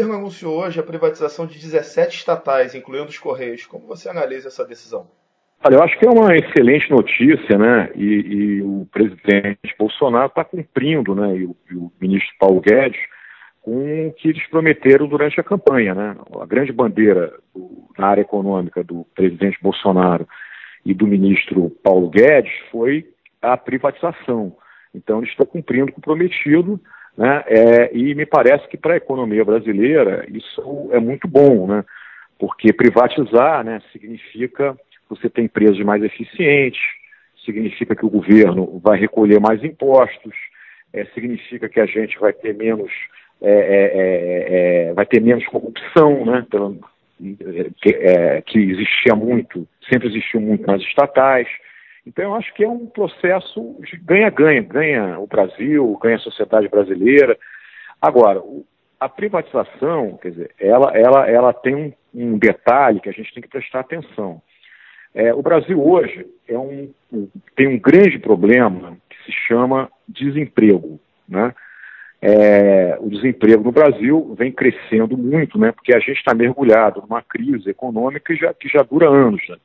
governo anunciou hoje a privatização de 17 estatais, incluindo os Correios. Como você analisa essa decisão? Olha, eu acho que é uma excelente notícia, né? E, e o presidente Bolsonaro está cumprindo, né? E o, e o, ministro Paulo Guedes com o que eles prometeram durante a campanha, né? A grande bandeira do, na área econômica do presidente Bolsonaro e do ministro Paulo Guedes foi a privatização. Então, eles estão cumprindo o prometido, né? É, e me parece que para a economia brasileira isso é muito bom, né? Porque privatizar, né, significa você ter empresas mais eficientes, significa que o governo vai recolher mais impostos, é, significa que a gente vai ter menos é, é, é, é vai ter menos corrupção, né? Pela, que, que, existia muito, sempre existiu muito nas estatais. Então eu acho que é um processo ganha-ganha, ganha o Brasil, ganha a sociedade brasileira. Agora, a privatização, quer dizer, ela, ela, ela tem um, um detalhe que a gente tem que prestar atenção. É, o Brasil hoje é um, tem um grande problema que se chama desemprego. Né? É, o desemprego no Brasil vem crescendo muito, né? porque a gente está mergulhado numa crise econômica que já, que já dura anos. Né?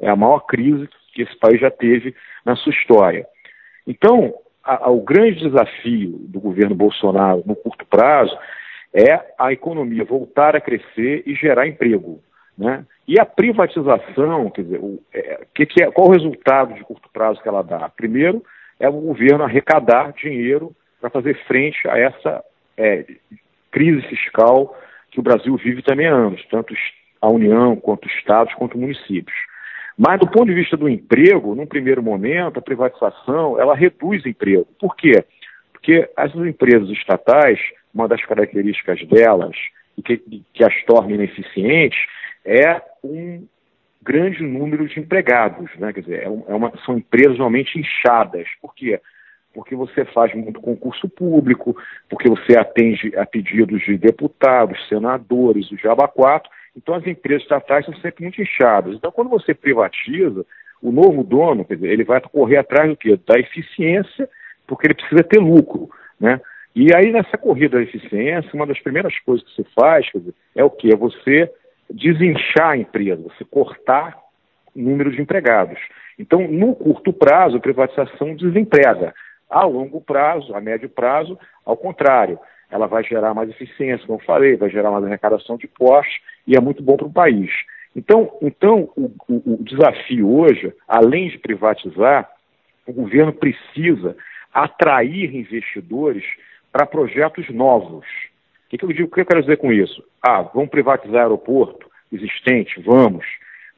É a maior crise que esse país já teve na sua história. Então, a, a, o grande desafio do governo Bolsonaro no curto prazo é a economia voltar a crescer e gerar emprego. Né? E a privatização, quer dizer, o, é, que, que é, qual o resultado de curto prazo que ela dá? Primeiro, é o governo arrecadar dinheiro para fazer frente a essa é, crise fiscal que o Brasil vive também há anos, tanto a União, quanto estados, quanto municípios. Mas do ponto de vista do emprego, num primeiro momento, a privatização ela reduz emprego. Por quê? Porque essas empresas estatais, uma das características delas e que, que as torna ineficientes é um grande número de empregados, né? Quer dizer, é, é uma, são empresas normalmente inchadas. Por quê? Porque você faz muito concurso público, porque você atende a pedidos de deputados, senadores, o Jaba 4. Então as empresas estatais são sempre muito inchadas. Então quando você privatiza, o novo dono, dizer, ele vai correr atrás do quê? Da eficiência, porque ele precisa ter lucro, né? E aí nessa corrida da eficiência, uma das primeiras coisas que você faz, dizer, é o quê? É você desinchar a empresa, você cortar o número de empregados. Então, no curto prazo, a privatização desemprega. A longo prazo, a médio prazo, ao contrário, ela vai gerar mais eficiência, como eu falei, vai gerar mais arrecadação de postos e é muito bom para o país. Então, então o, o, o desafio hoje, além de privatizar, o governo precisa atrair investidores para projetos novos. O que, que eu digo? O que eu quero dizer com isso? Ah, vamos privatizar aeroporto existente? Vamos.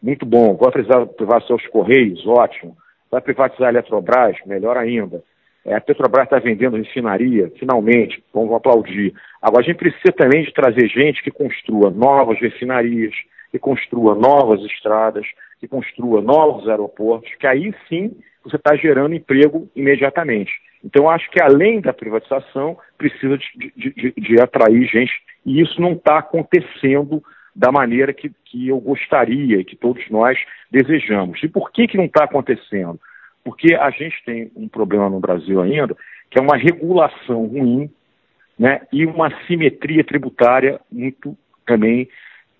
Muito bom. Vai privatizar, privatizar os Correios? Ótimo. Vai privatizar a Eletrobras? Melhor ainda. É, a Petrobras está vendendo refinaria, finalmente, vamos aplaudir. Agora, a gente precisa também de trazer gente que construa novas refinarias, que construa novas estradas, que construa novos aeroportos, que aí sim você está gerando emprego imediatamente. Então, acho que além da privatização, precisa de, de, de, de atrair gente, e isso não está acontecendo da maneira que, que eu gostaria e que todos nós desejamos. E por que, que não está acontecendo? Porque a gente tem um problema no Brasil ainda, que é uma regulação ruim né, e uma simetria tributária muito também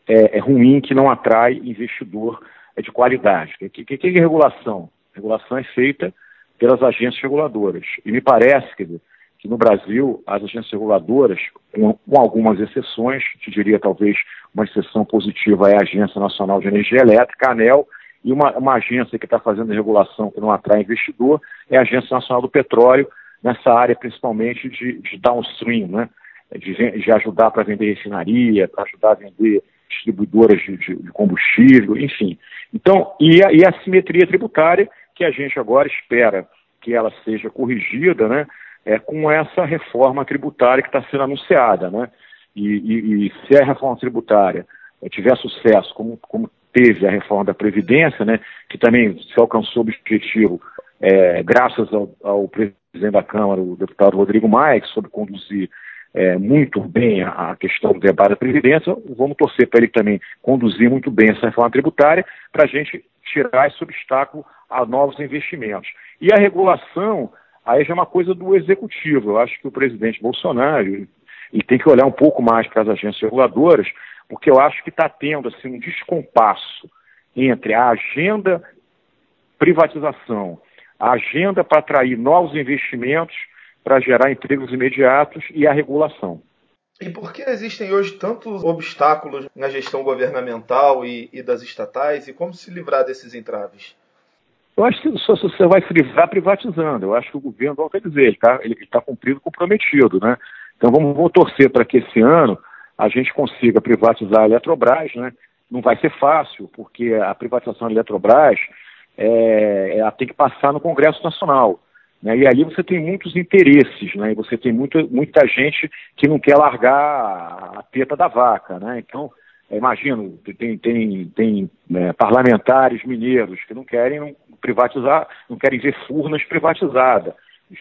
é, é ruim, que não atrai investidor de qualidade. O que, que, que é regulação? regulação é feita pelas agências reguladoras. E me parece quer dizer, que no Brasil, as agências reguladoras, com, com, algumas exceções, te diria talvez uma exceção positiva é a Agência Nacional de Energia Elétrica, a ANEL, e uma, uma agência que está fazendo regulação que não atrai investidor é a Agência Nacional do Petróleo, nessa área principalmente de, de downstream, né? de, de ajudar para vender refinaria, para ajudar a vender distribuidoras de, de, de combustível, enfim. Então, e a, e a simetria tributária, que a gente agora espera que ela seja corrigida, né, é, com essa reforma tributária que está sendo anunciada, né, e, e, e, se a reforma tributária é, tiver sucesso, como, como teve a reforma da Previdência, né, que também se alcançou o objetivo é, graças ao, ao, presidente da Câmara, o deputado Rodrigo Maia, que soube conduzir é, muito bem a, a, questão do debate da Previdência, vamos torcer para ele também conduzir muito bem essa reforma tributária, para a gente tirar esse obstáculo a novos investimentos. E a regulação, aí já é uma coisa do executivo. Eu acho que o presidente Bolsonaro e tem que olhar um pouco mais para as agências reguladoras, porque eu acho que está tendo assim, um descompasso entre a agenda privatização, a agenda para atrair novos investimentos, para gerar empregos imediatos e a regulação. E por que existem hoje tantos obstáculos na gestão governamental e, e das estatais e como se livrar desses entraves? Eu acho que só você vai se livrar privatizando. Eu acho que o governo, vamos dizer, ele está ele tá cumprido comprometido, né? Então vamos, vamos torcer para que esse ano a gente consiga privatizar a Eletrobras, né? Não vai ser fácil, porque a privatização da Eletrobras é, ela tem que passar no Congresso Nacional. Né? E ali você tem muitos interesses, né? E você tem muito, muita gente que não quer largar a teta da vaca, né? Então, imagino, tem, tem, tem né, parlamentares mineiros que não querem privatizar, não querem ver Furnas privatizada.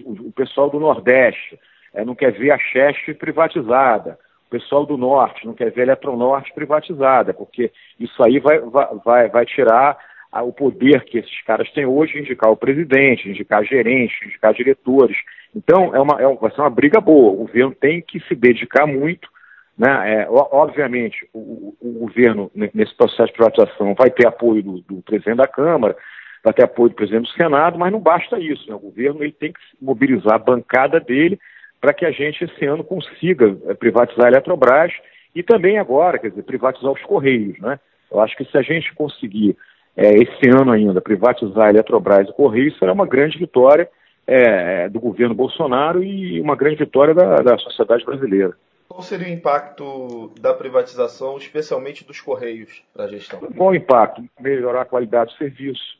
O, o pessoal do Nordeste é, não quer ver a Cheste privatizada. O pessoal do Norte não quer ver a Eletronorte privatizada, porque isso aí vai, vai, vai tirar o poder que esses caras têm hoje, indicar o presidente, indicar gerentes, indicar diretores. Então, é uma, é, vai ser uma briga boa. O governo tem que se dedicar muito. Né? É, obviamente, o, o, governo, nesse processo de privatização, vai ter apoio do, do, presidente da Câmara, vai ter apoio do presidente do Senado, mas não basta isso. Né? O governo ele tem que mobilizar a bancada dele para que a gente, esse ano, consiga é, privatizar a Eletrobras e também agora, quer dizer, privatizar os Correios. Né? Eu acho que se a gente conseguir é, esse ano ainda, privatizar a Eletrobras e Correios será uma grande vitória é, do governo Bolsonaro e uma grande vitória da, da sociedade brasileira. Qual seria o impacto da privatização, especialmente dos Correios, para a gestão? Qual o impacto? Melhorar a qualidade do serviço,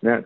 né?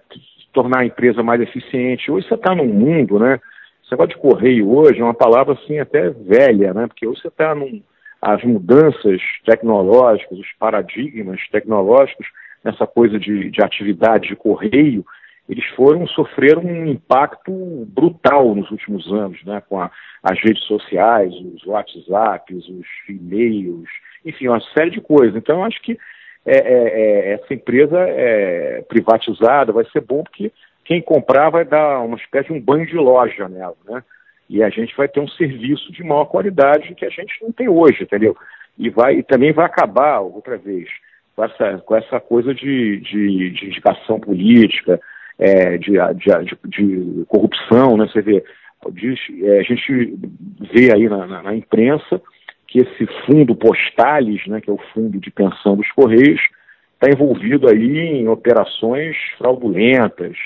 tornar a empresa mais eficiente. Hoje você está num mundo, né? Esse negócio de correio hoje é uma palavra assim até velha, né? Porque hoje você está num. As mudanças tecnológicas, os paradigmas tecnológicos nessa coisa de, de atividade de correio, eles foram sofrer um impacto brutal nos últimos anos, né, com a, as redes sociais, os WhatsApps, os e-mails, enfim, uma série de coisas. Então, eu acho que é, é, é, essa empresa é privatizada vai ser bom porque quem comprar vai dar uma espécie de um banho de loja nela, né? E a gente vai ter um serviço de maior qualidade que a gente não tem hoje, entendeu? E, vai, e também vai acabar, outra vez, com essa, com essa coisa de, de, de indicação política, é, de, de, de, corrupção, né? Você vê, diz, é, a gente vê aí na, na, na, imprensa que esse fundo Postales, né, que é o fundo de pensão dos Correios, está envolvido aí em operações fraudulentas,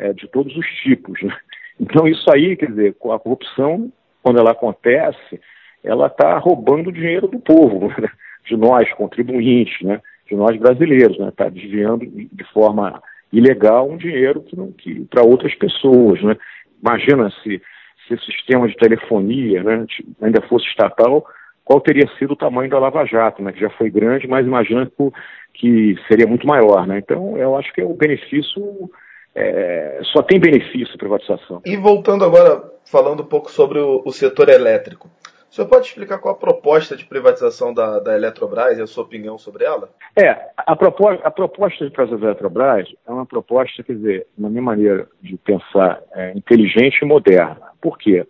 é, de todos os tipos. Né? Então isso aí, quer dizer, a corrupção, quando ela acontece, ela está roubando o dinheiro do povo, né? de nós, contribuintes, né? de nós brasileiros, né? Está desviando de forma ilegal um dinheiro que, que para outras pessoas, né? Imagina se, se o sistema de telefonia né, ainda fosse estatal, qual teria sido o tamanho da Lava Jato, né? Que já foi grande, mas imagina que, que seria muito maior, né? Então, eu acho que é o benefício é, só tem benefício a privatização. E voltando agora, falando um pouco sobre o, o setor elétrico. O senhor pode explicar qual a proposta de privatização da, da Eletrobras e a sua opinião sobre ela? É, a proposta, a proposta de privatização da Eletrobras é uma proposta, quer dizer, na minha maneira de pensar, é, inteligente e moderna. Por quê?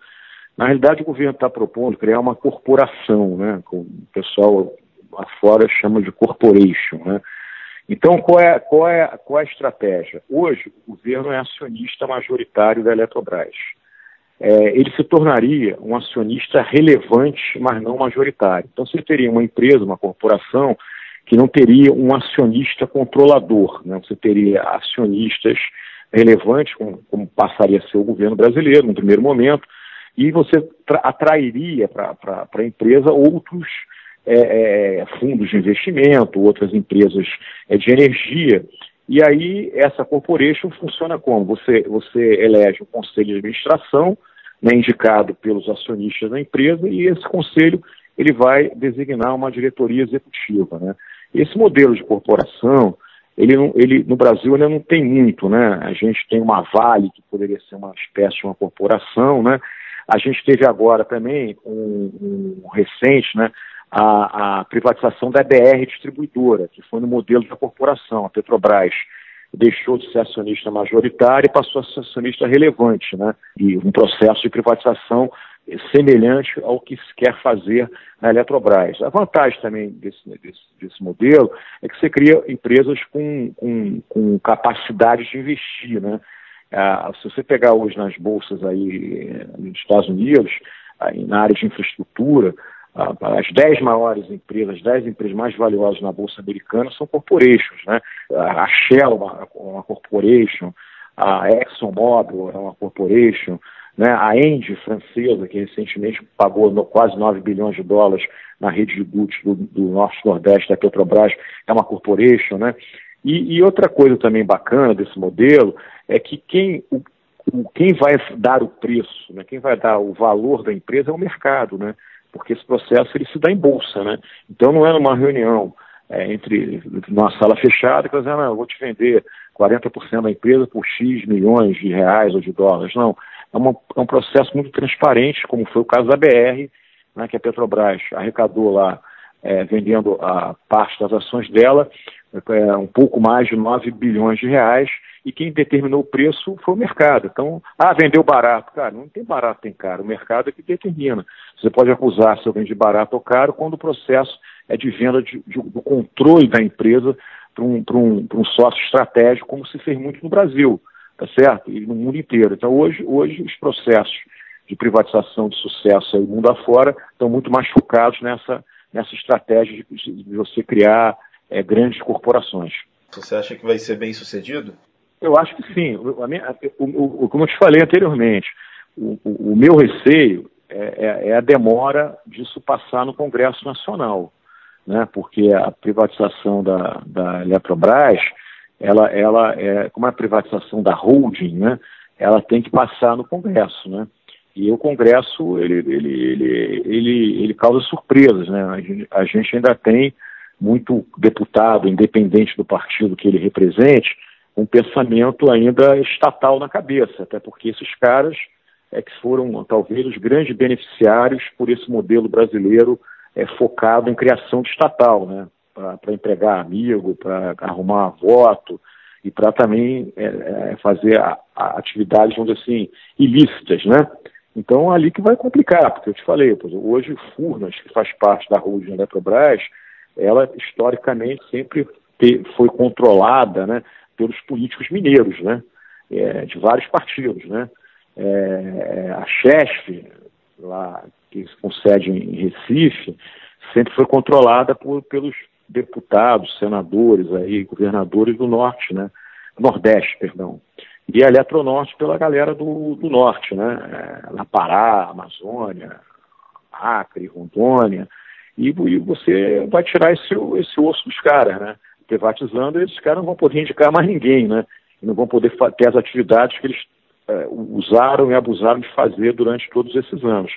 Na realidade, o governo está propondo criar uma corporação, né, o pessoal lá fora chama de corporation. Né? Então, qual é, qual, é, qual é a estratégia? Hoje, o governo é acionista majoritário da Eletrobras é, ele se tornaria um acionista relevante, mas não majoritário. Então, você teria uma empresa, uma corporação, que não teria um acionista controlador. Né? Você teria acionistas relevantes, como, como, passaria a ser o governo brasileiro, no primeiro momento, e você atrairia para a empresa outros é, é, fundos de investimento, outras empresas é, de energia. E aí, essa corporation funciona como? Você, você elege um conselho de administração, né, indicado pelos acionistas da empresa e esse conselho ele vai designar uma diretoria executiva. Né? Esse modelo de corporação, ele, ele, no Brasil ainda não tem muito, né? A gente tem uma Vale, que poderia ser uma espécie de uma corporação, né? A gente teve agora também um, um recente, né? A, a, privatização da BR distribuidora, que foi no modelo da corporação, a Petrobras deixou de ser acionista majoritário e passou a ser acionista relevante, né? E um processo de privatização semelhante ao que se quer fazer na Eletrobras. A vantagem também desse, desse, desse modelo é que você cria empresas com, com, com capacidade de investir. Né? Ah, se você pegar hoje nas bolsas aí eh, nos Estados Unidos, aí, na área de infraestrutura, ah, as 10 maiores empresas, as 10 empresas mais valiosas na Bolsa Americana são corporations, né? A Shell é uma, corporation, a ExxonMobil é uma corporation, né? a Engie francesa, que recentemente pagou no, quase 9 bilhões de dólares na rede de dutos do, do Norte-Nordeste da Petrobras, é uma corporation, né? E, e, outra coisa também bacana desse modelo é que quem, o, o, quem vai dar o preço, né, quem vai dar o valor da empresa é o mercado, né? porque esse processo ele se dá em bolsa, né? Então não é numa reunião é, entre numa sala fechada que dizendo, ah, eu vou te vender 40% da empresa por X milhões de reais ou de dólares. Não, é, uma, é um processo muito transparente, como foi o caso da BR, né, que a Petrobras arrecadou lá, é, vendendo a parte das ações dela, é, um pouco mais de 9 bilhões de reais, e quem determinou o preço foi o mercado. Então, ah, vendeu barato. Cara, não tem barato, tem caro. O mercado é que determina. Você pode acusar se eu vendi barato ou caro quando o processo é de venda de, de, do controle da empresa para um, um, um sócio estratégico, como se fez muito no Brasil, tá certo? E no mundo inteiro. Então, hoje, hoje os processos de privatização de sucesso aí mundo afora estão muito mais focados nessa, nessa estratégia de, de você criar é, grandes corporações. Você acha que vai ser bem sucedido? Eu acho que sim. O, minha, o, o, como eu te falei anteriormente, o, meu receio é, é, é, a demora disso passar no Congresso Nacional, né? porque a privatização da, da Eletrobras, ela, ela é, como é a privatização da holding, né? ela tem que passar no Congresso. Né? E o Congresso, ele, ele, ele, ele, ele causa surpresas. Né? A gente, a gente ainda tem muito deputado, independente do partido que ele represente, um pensamento ainda estatal na cabeça, até porque esses caras é que foram talvez os grandes beneficiários por esse modelo brasileiro é, focado em criação de estatal, né? para empregar amigo, para arrumar voto e para também é, é, fazer a, a atividades, vamos dizer assim, ilícitas, né? Então, ali que vai complicar, porque eu te falei, hoje Furnas, que faz parte da holding Eletrobras, ela historicamente sempre foi controlada, né? pelos políticos mineiros, né? É, de vários partidos, né? É, a Chesf, lá que se concede em Recife, sempre foi controlada por, pelos deputados, senadores, aí, governadores do norte, né? Nordeste, perdão. E a Eletronorte pela galera do, do norte, né? É, na Pará, Amazônia, Acre, Rondônia. E, e, você vai tirar esse, esse osso dos caras, né? privatizando, esses caras não vão poder indicar mais ninguém, né? Não vão poder ter as atividades que eles é, usaram e abusaram de fazer durante todos esses anos.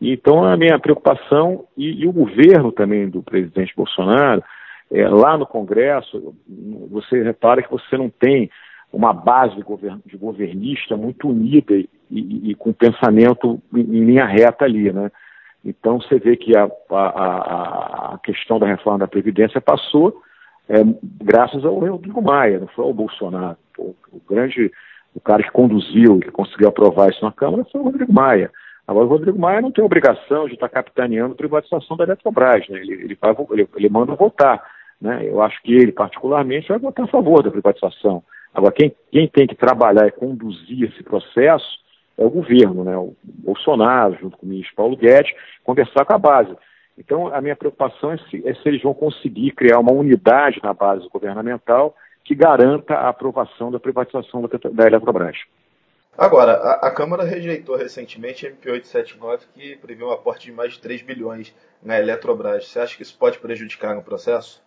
Então, a minha preocupação, e, e o governo também do presidente Bolsonaro, é, lá no Congresso, você repara que você não tem uma base de, govern, de governista muito unida e, e, e, com pensamento em linha reta ali, né? Então, você vê que a, a, a questão da reforma da Previdência passou, é, graças ao Rodrigo Maia, não foi ao Bolsonaro. Pô, o grande, o cara que conduziu, que conseguiu aprovar isso na Câmara foi o Rodrigo Maia. Agora, o Rodrigo Maia não tem obrigação de estar capitaneando a privatização da Eletrobras, né? ele, ele, vai, ele, ele manda votar. Né? Eu acho que ele, particularmente, vai votar a favor da privatização. Agora, quem, quem tem que trabalhar e conduzir esse processo é o governo, né? o Bolsonaro, junto com o ministro Paulo Guedes, conversar com a base. Então, a minha preocupação é se, é se eles vão conseguir criar uma unidade na base governamental que garanta a aprovação da privatização da, da Eletrobras. Agora, a, a, Câmara rejeitou recentemente a MP879, que prevê um aporte de mais de 3 bilhões na Eletrobras. Você acha que isso pode prejudicar no processo?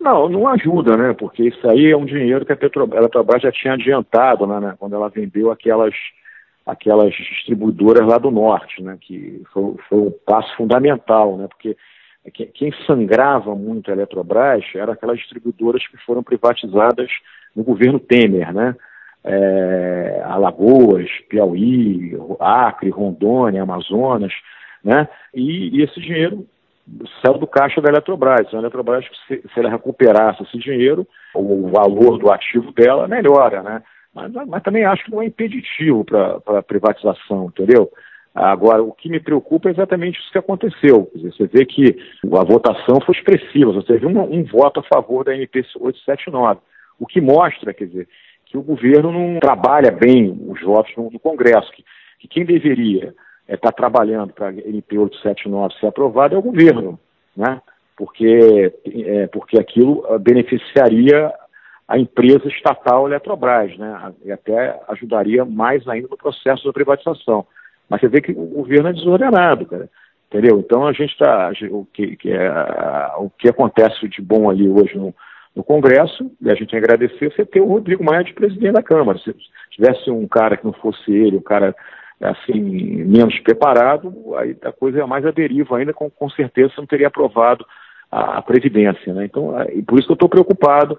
Não, não ajuda, né? Porque isso aí é um dinheiro que a Eletrobras já tinha adiantado né, né, quando ela vendeu aquelas aquelas distribuidoras lá do norte, né, que foi, foi um passo fundamental, né, porque quem sangrava muito a Eletrobras eram aquelas distribuidoras que foram privatizadas no governo Temer, né, é, Alagoas, Piauí, Acre, Rondônia, Amazonas, né, e, e esse dinheiro saiu do caixa da Eletrobras. A Eletrobras, se, se ela recuperasse esse dinheiro, o valor do ativo dela melhora, né? Mas, mas também acho que não é impeditivo para a privatização, entendeu? Agora, o que me preocupa é exatamente isso que aconteceu. Dizer, você vê que a votação foi expressiva, você teve um, um voto a favor da MP 879, o que mostra, quer dizer, que o governo não trabalha bem os votos no, no Congresso, que, que, quem deveria estar é, tá trabalhando para a MP 879 ser aprovada é o governo, né? porque, é, porque aquilo ah, beneficiaria a empresa estatal Eletrobras, né? e até ajudaria mais ainda no processo da privatização. Mas você vê que o governo é desordenado, cara. Entendeu? Então a gente está. O que, que é, o que acontece de bom ali hoje no, no Congresso, e a gente tem que agradecer você ter o Rodrigo Maia de presidente da Câmara. Se tivesse um cara que não fosse ele, um cara assim, menos preparado, aí a coisa é mais à deriva ainda, com, com certeza não teria aprovado a, a Previdência. Né? Então, é, por isso que eu estou preocupado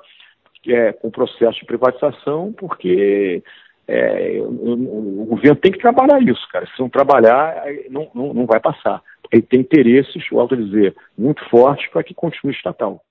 é, com o processo de privatização, porque é, o, o, governo tem que trabalhar isso, cara. Se não trabalhar, não, não, não vai passar. Ele tem interesses, volto a dizer, muito fortes para que continue estatal.